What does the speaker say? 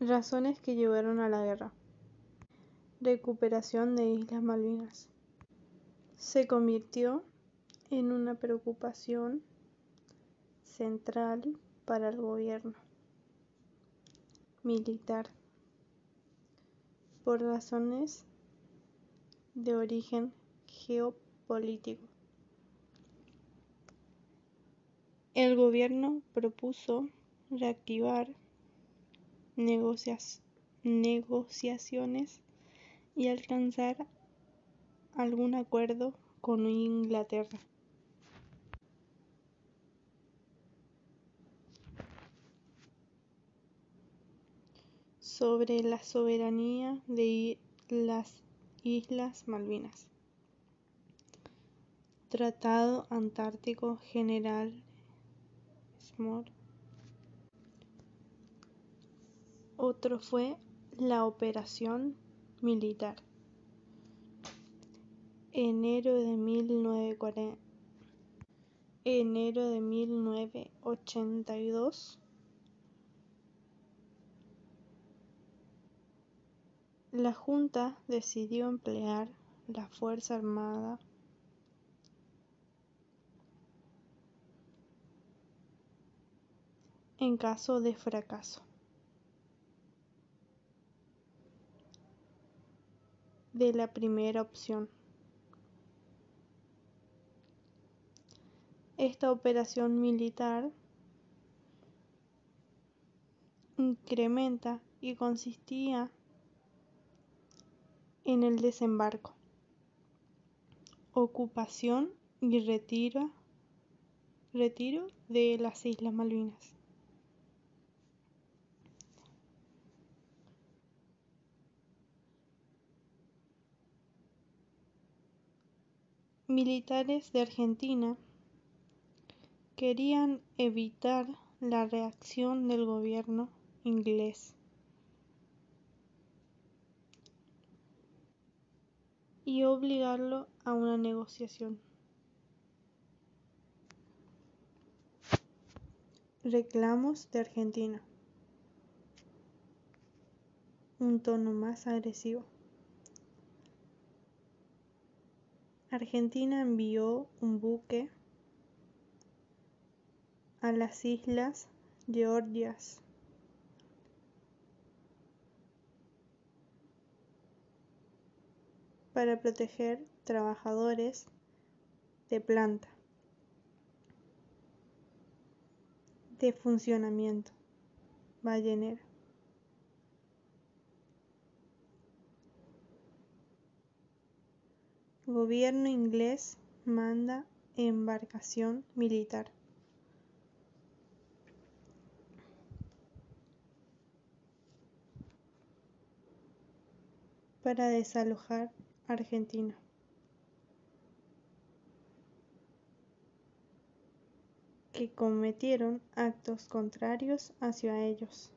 Razones que llevaron a la guerra. Recuperación de Islas Malvinas. Se convirtió en una preocupación central para el gobierno militar por razones de origen geopolítico. El gobierno propuso reactivar negociaciones y alcanzar algún acuerdo con Inglaterra. sobre la soberanía de las Islas Malvinas. Tratado Antártico General Otro fue la operación militar. Enero de 1940. Enero de 1982. La Junta decidió emplear la Fuerza Armada en caso de fracaso de la primera opción. Esta operación militar incrementa y consistía en el desembarco, ocupación y retiro, retiro de las Islas Malvinas. Militares de Argentina querían evitar la reacción del gobierno inglés y obligarlo a una negociación. Reclamos de Argentina. Un tono más agresivo. Argentina envió un buque a las islas Georgias. Para proteger trabajadores de planta. De funcionamiento. Ballenero. Gobierno inglés manda embarcación militar. para desalojar Argentina. que cometieron actos contrarios hacia ellos.